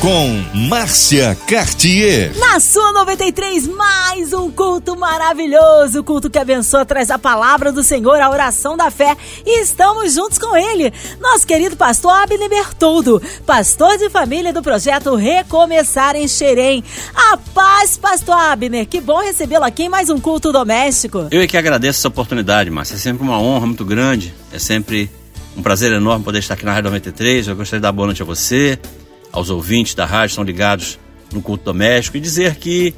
com Márcia Cartier. Na sua 93, mais um culto maravilhoso, culto que abençoa, traz a palavra do Senhor, a oração da fé e estamos juntos com ele, nosso querido pastor Abner Bertoldo, pastor de família do projeto Recomeçar em Xerém. A paz, pastor Abner, que bom recebê-lo aqui em mais um culto doméstico. Eu é que agradeço essa oportunidade, Márcia, é sempre uma honra muito grande, é sempre um prazer enorme poder estar aqui na Rádio 93, eu gostaria de dar boa noite a você, aos ouvintes da rádio estão ligados no culto doméstico e dizer que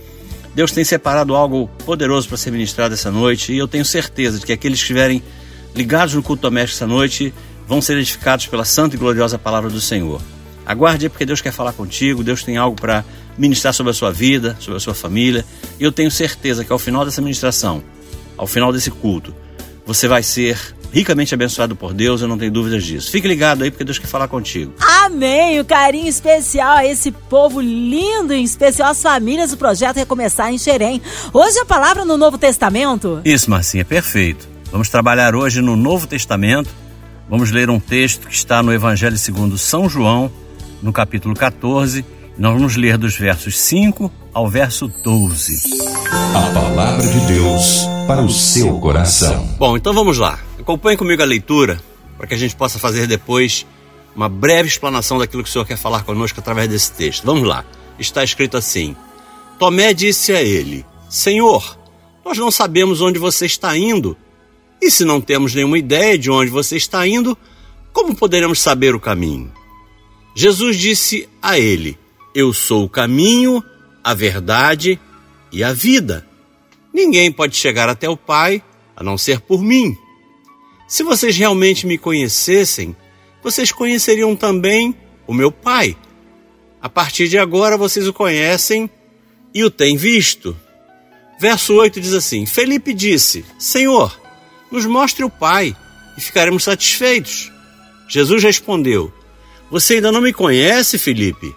Deus tem separado algo poderoso para ser ministrado essa noite e eu tenho certeza de que aqueles que estiverem ligados no culto doméstico essa noite vão ser edificados pela santa e gloriosa palavra do Senhor. Aguarde porque Deus quer falar contigo, Deus tem algo para ministrar sobre a sua vida, sobre a sua família e eu tenho certeza que ao final dessa ministração, ao final desse culto, você vai ser ricamente abençoado por Deus, eu não tenho dúvidas disso. Fique ligado aí porque Deus quer falar contigo. Amém! O carinho especial a esse povo lindo, em especial as famílias do projeto Recomeçar em Xerém. Hoje a palavra no Novo Testamento? Isso, Marcinha, perfeito. Vamos trabalhar hoje no Novo Testamento. Vamos ler um texto que está no Evangelho segundo São João, no capítulo 14. Nós vamos ler dos versos 5 ao verso 12. A palavra de Deus para o seu coração. Bom, então vamos lá. Acompanhe comigo a leitura para que a gente possa fazer depois uma breve explanação daquilo que o Senhor quer falar conosco através desse texto. Vamos lá. Está escrito assim: Tomé disse a ele: Senhor, nós não sabemos onde você está indo. E se não temos nenhuma ideia de onde você está indo, como poderemos saber o caminho? Jesus disse a ele: Eu sou o caminho, a verdade e a vida. Ninguém pode chegar até o Pai a não ser por mim. Se vocês realmente me conhecessem, vocês conheceriam também o meu Pai. A partir de agora vocês o conhecem e o têm visto. Verso 8 diz assim: Felipe disse: Senhor, nos mostre o Pai e ficaremos satisfeitos. Jesus respondeu: Você ainda não me conhece, Felipe?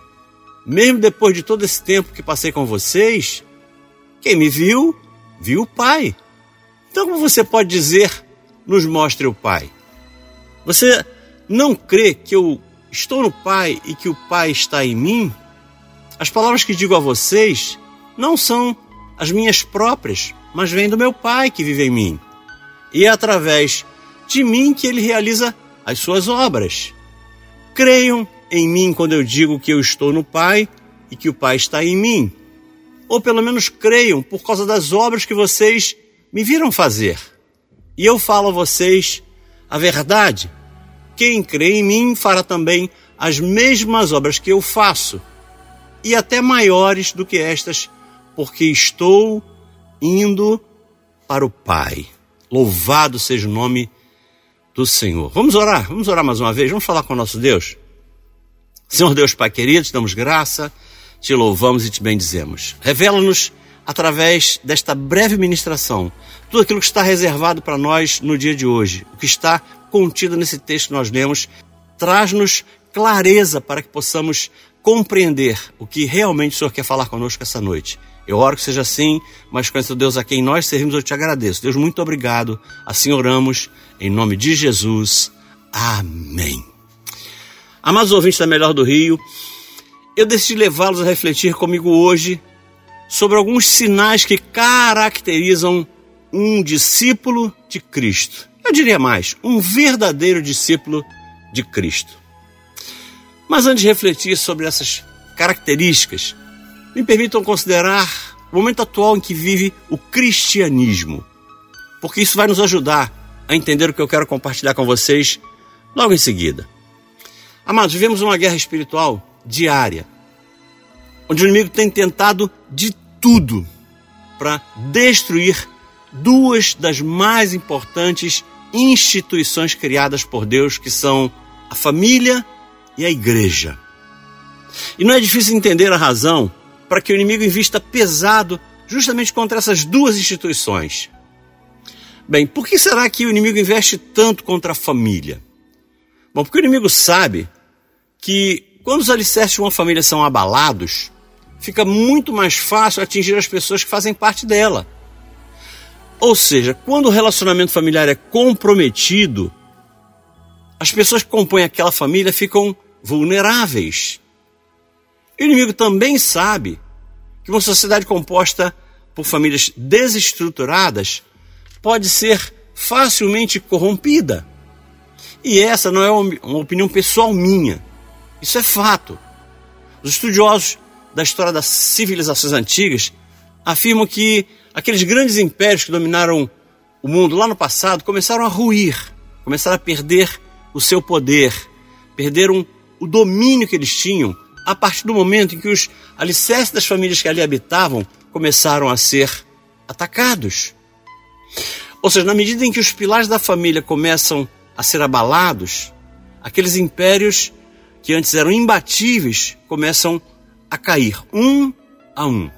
Mesmo depois de todo esse tempo que passei com vocês, quem me viu, viu o Pai. Então, como você pode dizer nos mostre o Pai. Você não crê que eu estou no Pai e que o Pai está em mim? As palavras que digo a vocês não são as minhas próprias, mas vêm do meu Pai que vive em mim. E é através de mim que ele realiza as suas obras. Creiam em mim quando eu digo que eu estou no Pai e que o Pai está em mim. Ou pelo menos creiam por causa das obras que vocês me viram fazer. E eu falo a vocês a verdade. Quem crê em mim fará também as mesmas obras que eu faço, e até maiores do que estas, porque estou indo para o Pai. Louvado seja o nome do Senhor. Vamos orar, vamos orar mais uma vez, vamos falar com o nosso Deus. Senhor Deus Pai querido, te damos graça, te louvamos e te bendizemos. Revela-nos através desta breve ministração tudo aquilo que está reservado para nós no dia de hoje, o que está contido nesse texto que nós lemos, traz-nos clareza para que possamos compreender o que realmente o Senhor quer falar conosco essa noite. Eu oro que seja assim, mas conheço Deus a quem nós servimos, eu te agradeço. Deus, muito obrigado. Assim oramos, em nome de Jesus. Amém. Amados ouvintes da Melhor do Rio, eu decidi levá-los a refletir comigo hoje sobre alguns sinais que caracterizam um discípulo de Cristo. Eu diria mais, um verdadeiro discípulo de Cristo. Mas antes de refletir sobre essas características, me permitam considerar o momento atual em que vive o cristianismo, porque isso vai nos ajudar a entender o que eu quero compartilhar com vocês logo em seguida. Amados, vivemos uma guerra espiritual diária, onde o inimigo tem tentado de tudo para destruir duas das mais importantes instituições criadas por Deus, que são a família e a igreja. E não é difícil entender a razão para que o inimigo invista pesado justamente contra essas duas instituições. Bem, por que será que o inimigo investe tanto contra a família? Bom, porque o inimigo sabe que quando os alicerces de uma família são abalados, fica muito mais fácil atingir as pessoas que fazem parte dela. Ou seja, quando o relacionamento familiar é comprometido, as pessoas que compõem aquela família ficam vulneráveis. O inimigo também sabe que uma sociedade composta por famílias desestruturadas pode ser facilmente corrompida. E essa não é uma opinião pessoal minha. Isso é fato. Os estudiosos da história das civilizações antigas afirmam que aqueles grandes impérios que dominaram o mundo lá no passado começaram a ruir, começaram a perder o seu poder, perderam o domínio que eles tinham a partir do momento em que os alicerces das famílias que ali habitavam começaram a ser atacados. Ou seja, na medida em que os pilares da família começam a ser abalados, aqueles impérios que antes eram imbatíveis começam a cair, um a um.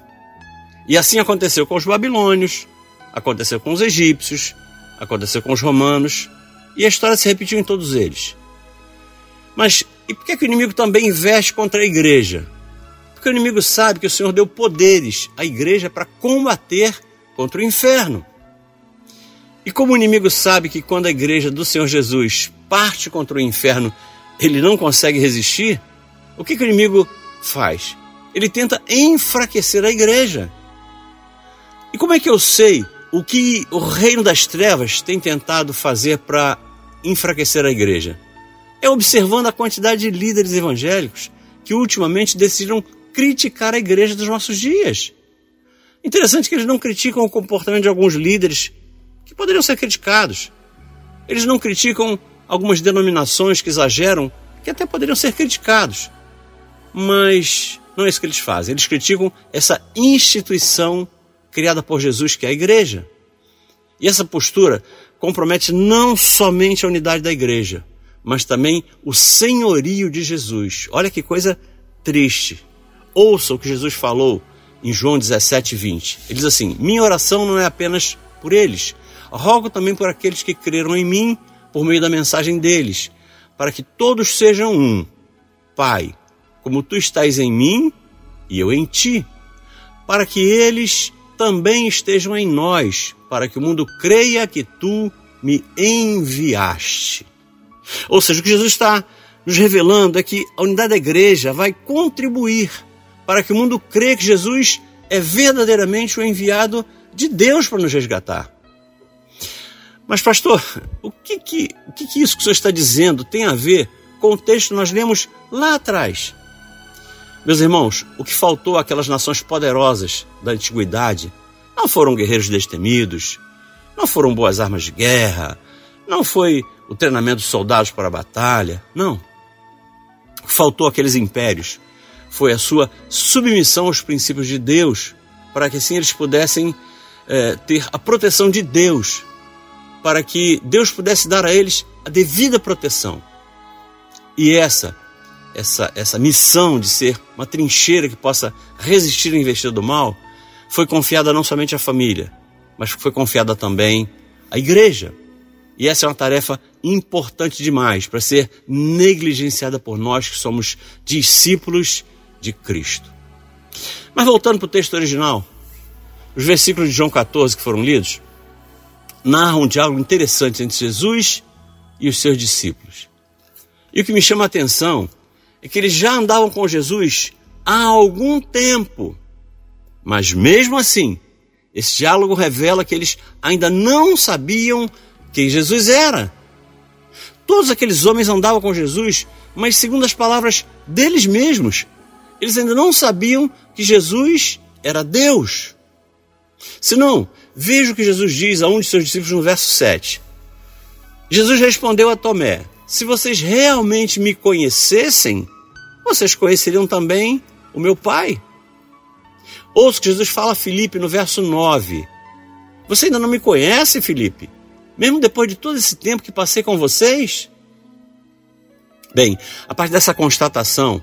E assim aconteceu com os babilônios, aconteceu com os egípcios, aconteceu com os romanos, e a história se repetiu em todos eles. Mas e por que, que o inimigo também investe contra a igreja? Porque o inimigo sabe que o Senhor deu poderes à igreja para combater contra o inferno. E como o inimigo sabe que quando a igreja do Senhor Jesus parte contra o inferno, ele não consegue resistir, o que, que o inimigo faz? Ele tenta enfraquecer a igreja. E como é que eu sei o que o reino das trevas tem tentado fazer para enfraquecer a igreja? É observando a quantidade de líderes evangélicos que ultimamente decidiram criticar a igreja dos nossos dias. Interessante que eles não criticam o comportamento de alguns líderes que poderiam ser criticados. Eles não criticam algumas denominações que exageram, que até poderiam ser criticados. Mas não é isso que eles fazem. Eles criticam essa instituição criada por Jesus, que é a igreja. E essa postura compromete não somente a unidade da igreja, mas também o senhorio de Jesus. Olha que coisa triste. Ouça o que Jesus falou em João 17, 20. Ele diz assim: Minha oração não é apenas por eles, rogo também por aqueles que creram em mim por meio da mensagem deles, para que todos sejam um. Pai, como tu estás em mim e eu em ti, para que eles também estejam em nós, para que o mundo creia que tu me enviaste. Ou seja, o que Jesus está nos revelando é que a unidade da igreja vai contribuir para que o mundo creia que Jesus é verdadeiramente o enviado de Deus para nos resgatar. Mas, pastor, o que, que, o que, que isso que o senhor está dizendo tem a ver com o texto que nós lemos lá atrás? Meus irmãos, o que faltou àquelas nações poderosas da antiguidade não foram guerreiros destemidos, não foram boas armas de guerra, não foi o treinamento dos soldados para a batalha, não. O que faltou àqueles impérios foi a sua submissão aos princípios de Deus, para que assim eles pudessem é, ter a proteção de Deus para que Deus pudesse dar a eles a devida proteção. E essa, essa, essa missão de ser uma trincheira que possa resistir à investida do mal, foi confiada não somente à família, mas foi confiada também à igreja. E essa é uma tarefa importante demais para ser negligenciada por nós que somos discípulos de Cristo. Mas voltando para o texto original, os versículos de João 14 que foram lidos, narra um diálogo interessante entre Jesus e os seus discípulos. E o que me chama a atenção é que eles já andavam com Jesus há algum tempo. Mas mesmo assim, esse diálogo revela que eles ainda não sabiam quem Jesus era. Todos aqueles homens andavam com Jesus, mas segundo as palavras deles mesmos, eles ainda não sabiam que Jesus era Deus. Senão, Veja o que Jesus diz a um de seus discípulos no verso 7. Jesus respondeu a Tomé: Se vocês realmente me conhecessem, vocês conheceriam também o meu Pai. Ouça o que Jesus fala a Filipe no verso 9. Você ainda não me conhece, Filipe? Mesmo depois de todo esse tempo que passei com vocês? Bem, a partir dessa constatação,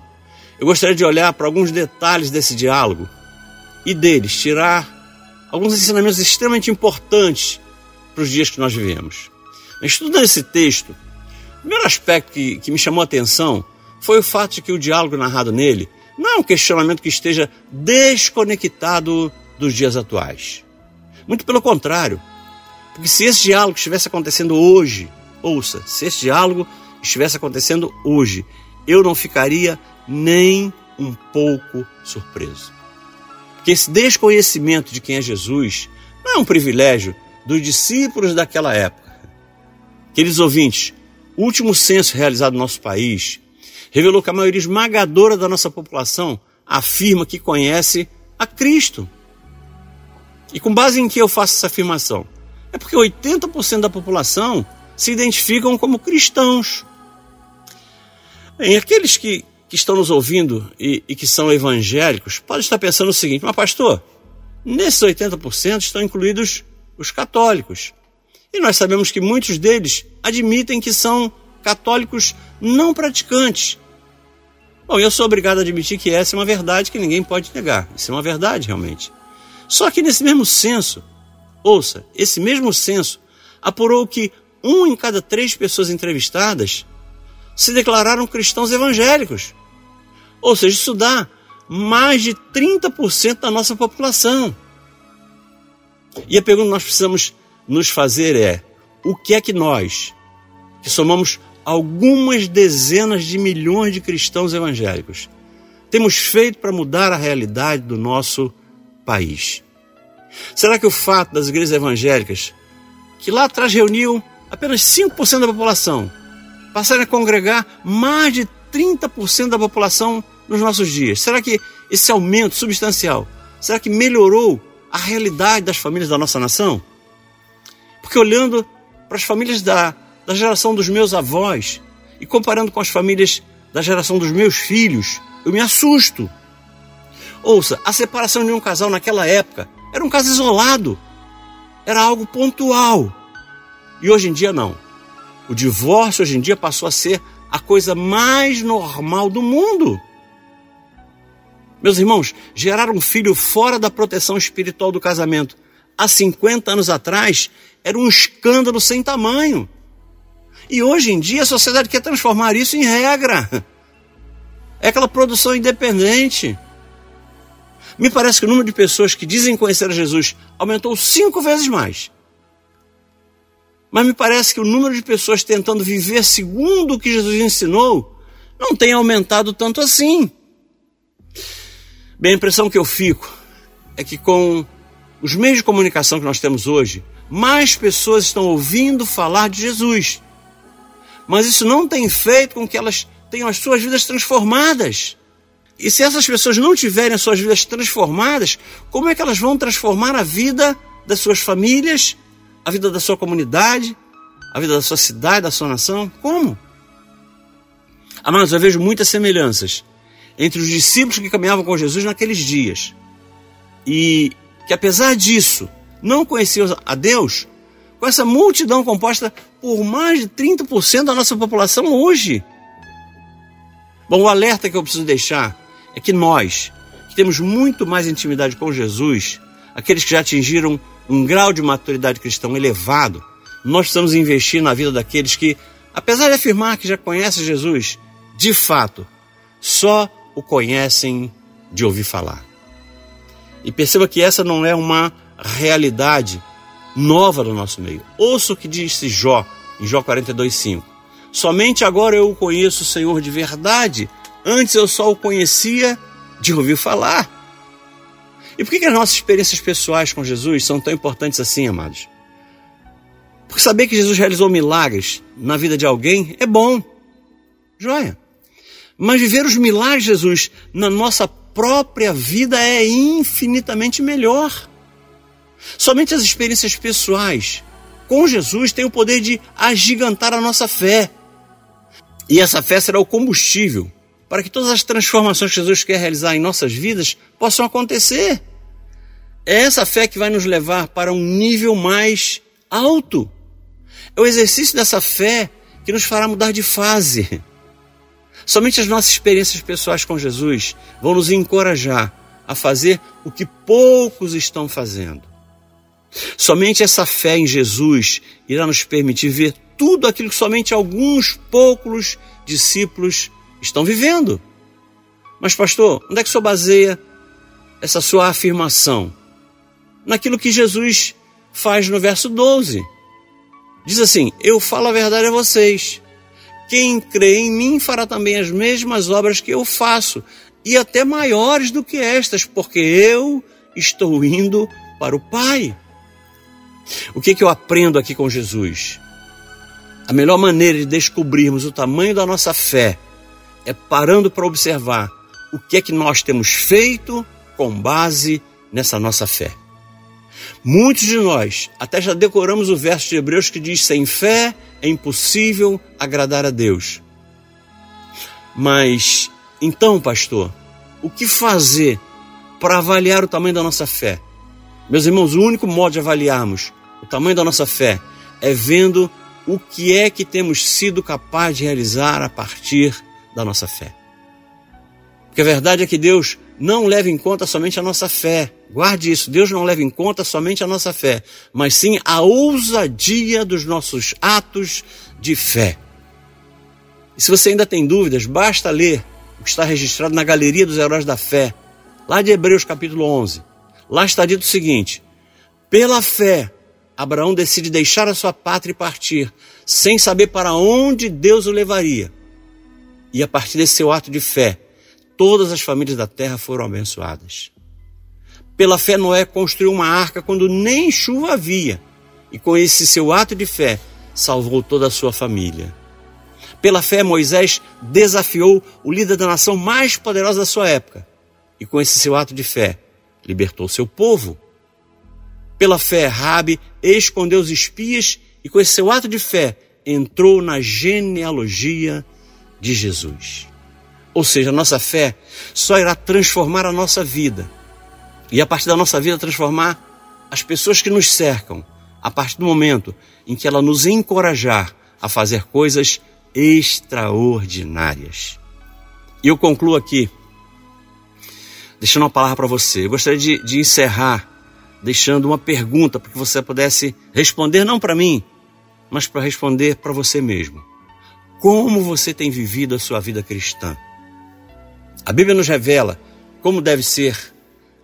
eu gostaria de olhar para alguns detalhes desse diálogo e deles tirar alguns ensinamentos extremamente importantes para os dias que nós vivemos. Estudando esse texto, o primeiro aspecto que, que me chamou a atenção foi o fato de que o diálogo narrado nele não é um questionamento que esteja desconectado dos dias atuais. Muito pelo contrário. Porque se esse diálogo estivesse acontecendo hoje, ouça, se esse diálogo estivesse acontecendo hoje, eu não ficaria nem um pouco surpreso. Porque esse desconhecimento de quem é Jesus não é um privilégio dos discípulos daquela época. Queridos ouvintes, o último censo realizado no nosso país revelou que a maioria esmagadora da nossa população afirma que conhece a Cristo. E com base em que eu faço essa afirmação? É porque 80% da população se identificam como cristãos. Bem, aqueles que, que estão nos ouvindo e, e que são evangélicos podem estar pensando o seguinte: mas, pastor, nesses 80% estão incluídos os católicos. E nós sabemos que muitos deles admitem que são católicos não praticantes. Bom, eu sou obrigado a admitir que essa é uma verdade que ninguém pode negar. Isso é uma verdade, realmente. Só que nesse mesmo censo, ouça, esse mesmo censo apurou que um em cada três pessoas entrevistadas se declararam cristãos evangélicos. Ou seja, isso dá mais de 30% da nossa população. E a pergunta que nós precisamos nos fazer é: o que é que nós, que somamos algumas dezenas de milhões de cristãos evangélicos, temos feito para mudar a realidade do nosso país? Será que o fato das igrejas evangélicas, que lá atrás reuniam apenas 5% da população, passarem a congregar mais de 30% da população nos nossos dias? Será que esse aumento substancial, será que melhorou a realidade das famílias da nossa nação? Porque olhando para as famílias da, da geração dos meus avós e comparando com as famílias da geração dos meus filhos, eu me assusto. Ouça, a separação de um casal naquela época era um caso isolado, era algo pontual. E hoje em dia não. O divórcio hoje em dia passou a ser a coisa mais normal do mundo. Meus irmãos, gerar um filho fora da proteção espiritual do casamento há 50 anos atrás era um escândalo sem tamanho. E hoje em dia a sociedade quer transformar isso em regra. É aquela produção independente. Me parece que o número de pessoas que dizem conhecer a Jesus aumentou cinco vezes mais. Mas me parece que o número de pessoas tentando viver segundo o que Jesus ensinou não tem aumentado tanto assim. Bem, a impressão que eu fico é que com os meios de comunicação que nós temos hoje, mais pessoas estão ouvindo falar de Jesus. Mas isso não tem feito com que elas tenham as suas vidas transformadas. E se essas pessoas não tiverem as suas vidas transformadas, como é que elas vão transformar a vida das suas famílias, a vida da sua comunidade, a vida da sua cidade, da sua nação? Como? Amados, eu vejo muitas semelhanças entre os discípulos que caminhavam com Jesus naqueles dias e que, apesar disso, não conheciam a Deus, com essa multidão composta por mais de 30% da nossa população hoje. Bom, o alerta que eu preciso deixar é que nós, que temos muito mais intimidade com Jesus, aqueles que já atingiram um grau de maturidade cristã elevado, nós precisamos investir na vida daqueles que, apesar de afirmar que já conhecem Jesus, de fato, só o conhecem de ouvir falar. E perceba que essa não é uma realidade nova do nosso meio. Ouça o que disse Jó, em Jó 42,5. Somente agora eu o conheço, Senhor, de verdade. Antes eu só o conhecia de ouvir falar. E por que, que as nossas experiências pessoais com Jesus são tão importantes assim, amados? Porque saber que Jesus realizou milagres na vida de alguém é bom. Joia. Mas viver os milagres de Jesus na nossa própria vida é infinitamente melhor. Somente as experiências pessoais com Jesus têm o poder de agigantar a nossa fé. E essa fé será o combustível para que todas as transformações que Jesus quer realizar em nossas vidas possam acontecer. É essa fé que vai nos levar para um nível mais alto. É o exercício dessa fé que nos fará mudar de fase. Somente as nossas experiências pessoais com Jesus vão nos encorajar a fazer o que poucos estão fazendo. Somente essa fé em Jesus irá nos permitir ver tudo aquilo que somente alguns poucos discípulos estão vivendo. Mas, pastor, onde é que o senhor baseia essa sua afirmação? Naquilo que Jesus faz no verso 12. Diz assim: Eu falo a verdade a vocês. Quem crê em mim fará também as mesmas obras que eu faço, e até maiores do que estas, porque eu estou indo para o Pai. O que, que eu aprendo aqui com Jesus? A melhor maneira de descobrirmos o tamanho da nossa fé é parando para observar o que é que nós temos feito com base nessa nossa fé. Muitos de nós até já decoramos o verso de Hebreus que diz: sem fé é impossível agradar a Deus. Mas então, pastor, o que fazer para avaliar o tamanho da nossa fé? Meus irmãos, o único modo de avaliarmos o tamanho da nossa fé é vendo o que é que temos sido capazes de realizar a partir da nossa fé. Porque a verdade é que Deus não leva em conta somente a nossa fé. Guarde isso, Deus não leva em conta somente a nossa fé, mas sim a ousadia dos nossos atos de fé. E se você ainda tem dúvidas, basta ler o que está registrado na Galeria dos Heróis da Fé, lá de Hebreus capítulo 11. Lá está dito o seguinte: Pela fé, Abraão decide deixar a sua pátria e partir, sem saber para onde Deus o levaria. E a partir desse seu ato de fé, todas as famílias da terra foram abençoadas. Pela fé, Noé construiu uma arca quando nem chuva havia, e com esse seu ato de fé, salvou toda a sua família. Pela fé, Moisés desafiou o líder da nação mais poderosa da sua época, e com esse seu ato de fé, libertou seu povo. Pela fé, Rabi escondeu os espias e com esse seu ato de fé entrou na genealogia de Jesus. Ou seja, a nossa fé só irá transformar a nossa vida. E a partir da nossa vida transformar as pessoas que nos cercam, a partir do momento em que ela nos encorajar a fazer coisas extraordinárias. E eu concluo aqui, deixando uma palavra para você. Eu gostaria de, de encerrar deixando uma pergunta para que você pudesse responder, não para mim, mas para responder para você mesmo. Como você tem vivido a sua vida cristã? A Bíblia nos revela como deve ser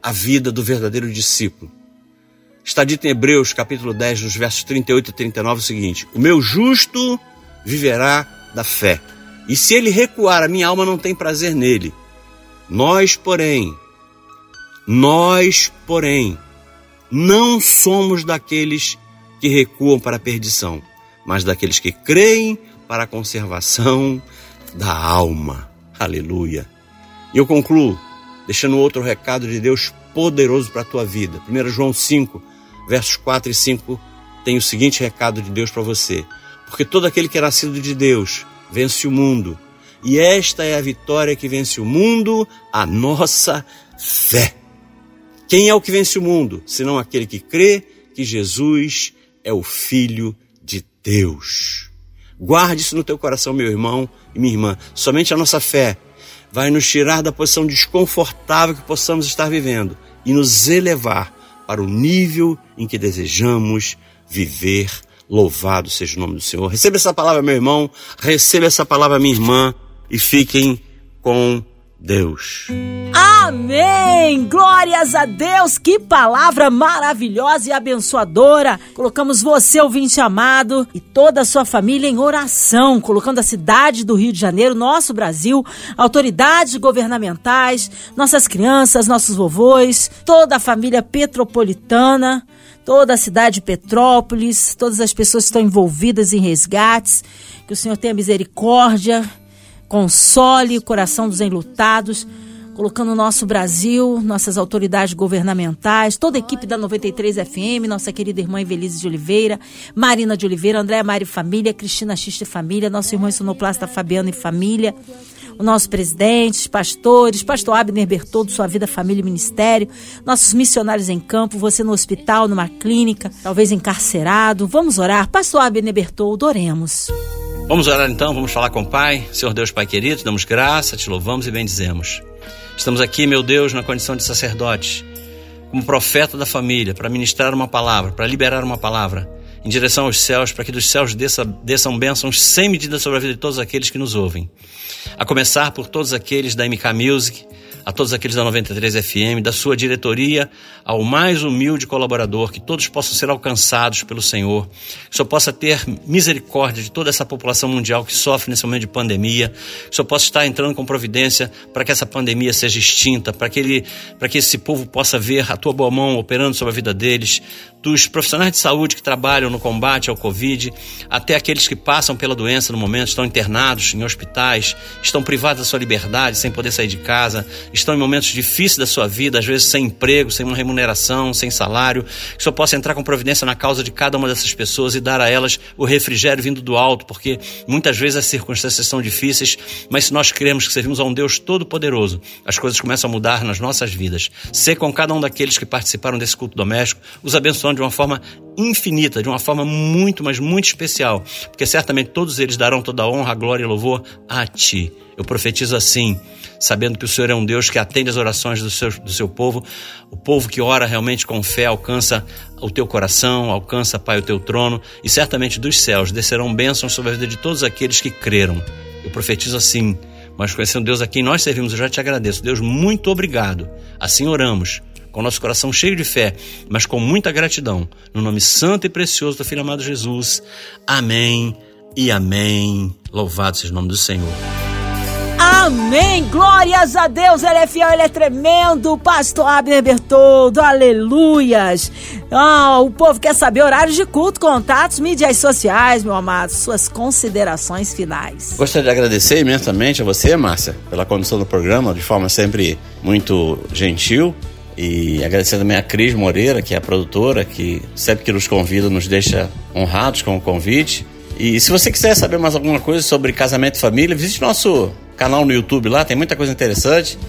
a vida do verdadeiro discípulo. Está dito em Hebreus, capítulo 10, nos versos 38 e 39, o seguinte: O meu justo viverá da fé, e se ele recuar, a minha alma não tem prazer nele. Nós, porém, nós, porém, não somos daqueles que recuam para a perdição, mas daqueles que creem para a conservação da alma. Aleluia. E eu concluo deixando outro recado de Deus poderoso para a tua vida. 1 João 5, versos 4 e 5 tem o seguinte recado de Deus para você: Porque todo aquele que é nascido de Deus vence o mundo, e esta é a vitória que vence o mundo, a nossa fé. Quem é o que vence o mundo, senão aquele que crê que Jesus é o Filho de Deus? Guarde isso no teu coração, meu irmão e minha irmã. Somente a nossa fé vai nos tirar da posição desconfortável que possamos estar vivendo e nos elevar para o nível em que desejamos viver. Louvado seja o nome do Senhor. Receba essa palavra, meu irmão, receba essa palavra, minha irmã, e fiquem com Deus. Amém! Glórias a Deus! Que palavra maravilhosa e abençoadora! Colocamos você, ouvinte amado, e toda a sua família em oração, colocando a cidade do Rio de Janeiro, nosso Brasil, autoridades governamentais, nossas crianças, nossos vovôs, toda a família petropolitana, toda a cidade de Petrópolis, todas as pessoas que estão envolvidas em resgates. Que o Senhor tenha misericórdia console o coração dos enlutados, colocando o nosso Brasil, nossas autoridades governamentais, toda a equipe da 93 FM, nossa querida irmã Evelise de Oliveira, Marina de Oliveira, Andréa Mari Família, Cristina Xista e Família, nosso irmão sonoplasta Fabiano e Família, o nosso presidente, pastores, pastor Abner Bertoldo, sua vida, família e ministério, nossos missionários em campo, você no hospital, numa clínica, talvez encarcerado. Vamos orar. Pastor Abner Bertoldo, oremos. Vamos orar então, vamos falar com o Pai. Senhor Deus, Pai querido, damos graça, te louvamos e bendizemos. Estamos aqui, meu Deus, na condição de sacerdote, como profeta da família, para ministrar uma palavra, para liberar uma palavra em direção aos céus, para que dos céus desça, desçam bênçãos sem medida sobre a vida de todos aqueles que nos ouvem. A começar por todos aqueles da MK Music, a todos aqueles da 93 FM, da sua diretoria, ao mais humilde colaborador, que todos possam ser alcançados pelo Senhor, que o Senhor possa ter misericórdia de toda essa população mundial que sofre nesse momento de pandemia, que o Senhor possa estar entrando com providência para que essa pandemia seja extinta, para que, ele, para que esse povo possa ver a tua boa mão operando sobre a vida deles, dos profissionais de saúde que trabalham no combate ao Covid, até aqueles que passam pela doença no momento, estão internados em hospitais, estão privados da sua liberdade, sem poder sair de casa, estão em momentos difíceis da sua vida, às vezes sem emprego, sem uma remuneração, sem salário, que o Senhor possa entrar com providência na causa de cada uma dessas pessoas e dar a elas o refrigério vindo do alto, porque muitas vezes as circunstâncias são difíceis, mas se nós cremos que servimos a um Deus todo-poderoso, as coisas começam a mudar nas nossas vidas. Ser com cada um daqueles que participaram desse culto doméstico, os abençoando de uma forma infinita, de uma forma muito, mas muito especial, porque certamente todos eles darão toda a honra, glória e louvor a Ti. Eu profetizo assim, sabendo que o Senhor é um Deus que atende as orações do seu, do seu povo, o povo que ora realmente com fé alcança o teu coração, alcança, Pai, o teu trono, e certamente dos céus descerão bênçãos sobre a vida de todos aqueles que creram. Eu profetizo assim, mas conhecendo Deus a quem nós servimos, eu já te agradeço. Deus, muito obrigado. Assim oramos com nosso coração cheio de fé, mas com muita gratidão. No nome santo e precioso do Filho amado Jesus. Amém e amém. Louvado seja o nome do Senhor. Amém! Glórias a Deus! Ele é fiel, ele é tremendo! Pastor Abner Bertoldo, aleluias! Ah, o povo quer saber horários de culto, contatos, mídias sociais, meu amado, suas considerações finais. Gostaria de agradecer imensamente a você, Márcia, pela condução do programa, de forma sempre muito gentil. E agradecer também a Cris Moreira, que é a produtora, que sempre que nos convida nos deixa honrados com o convite. E se você quiser saber mais alguma coisa sobre casamento e família, visite nosso canal no YouTube lá, tem muita coisa interessante.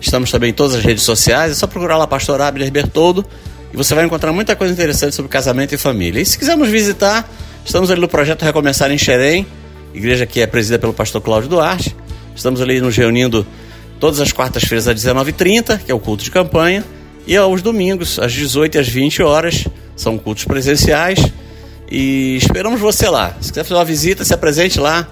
Estamos também em todas as redes sociais, é só procurar lá Pastor Abner Bertoldo e você vai encontrar muita coisa interessante sobre casamento e família. E se quiser nos visitar, estamos ali no projeto Recomeçar em Xerém, igreja que é presidida pelo pastor Cláudio Duarte. Estamos ali nos reunindo todas as quartas-feiras às 19h30, que é o culto de campanha. E aos domingos, às 18 e às 20 horas, são cultos presenciais. E esperamos você lá. Se quiser fazer uma visita, se apresente lá.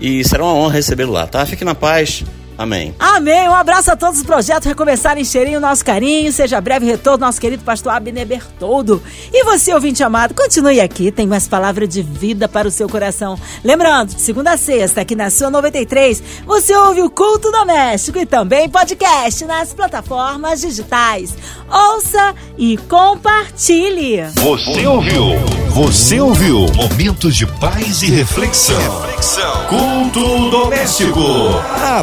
E será uma honra recebê-lo lá, tá? Fique na paz. Amém. Amém. Um abraço a todos os projetos Recomeçar Encherem o nosso carinho. Seja breve retorno, nosso querido pastor Abner Bertoldo. E você, ouvinte amado, continue aqui. Tem mais palavra de vida para o seu coração. Lembrando, de segunda a sexta, aqui na sua 93, você ouve o Culto Doméstico e também podcast nas plataformas digitais. Ouça e compartilhe. Você ouviu? Você ouviu? Momentos de paz e reflexão. reflexão. Culto doméstico. A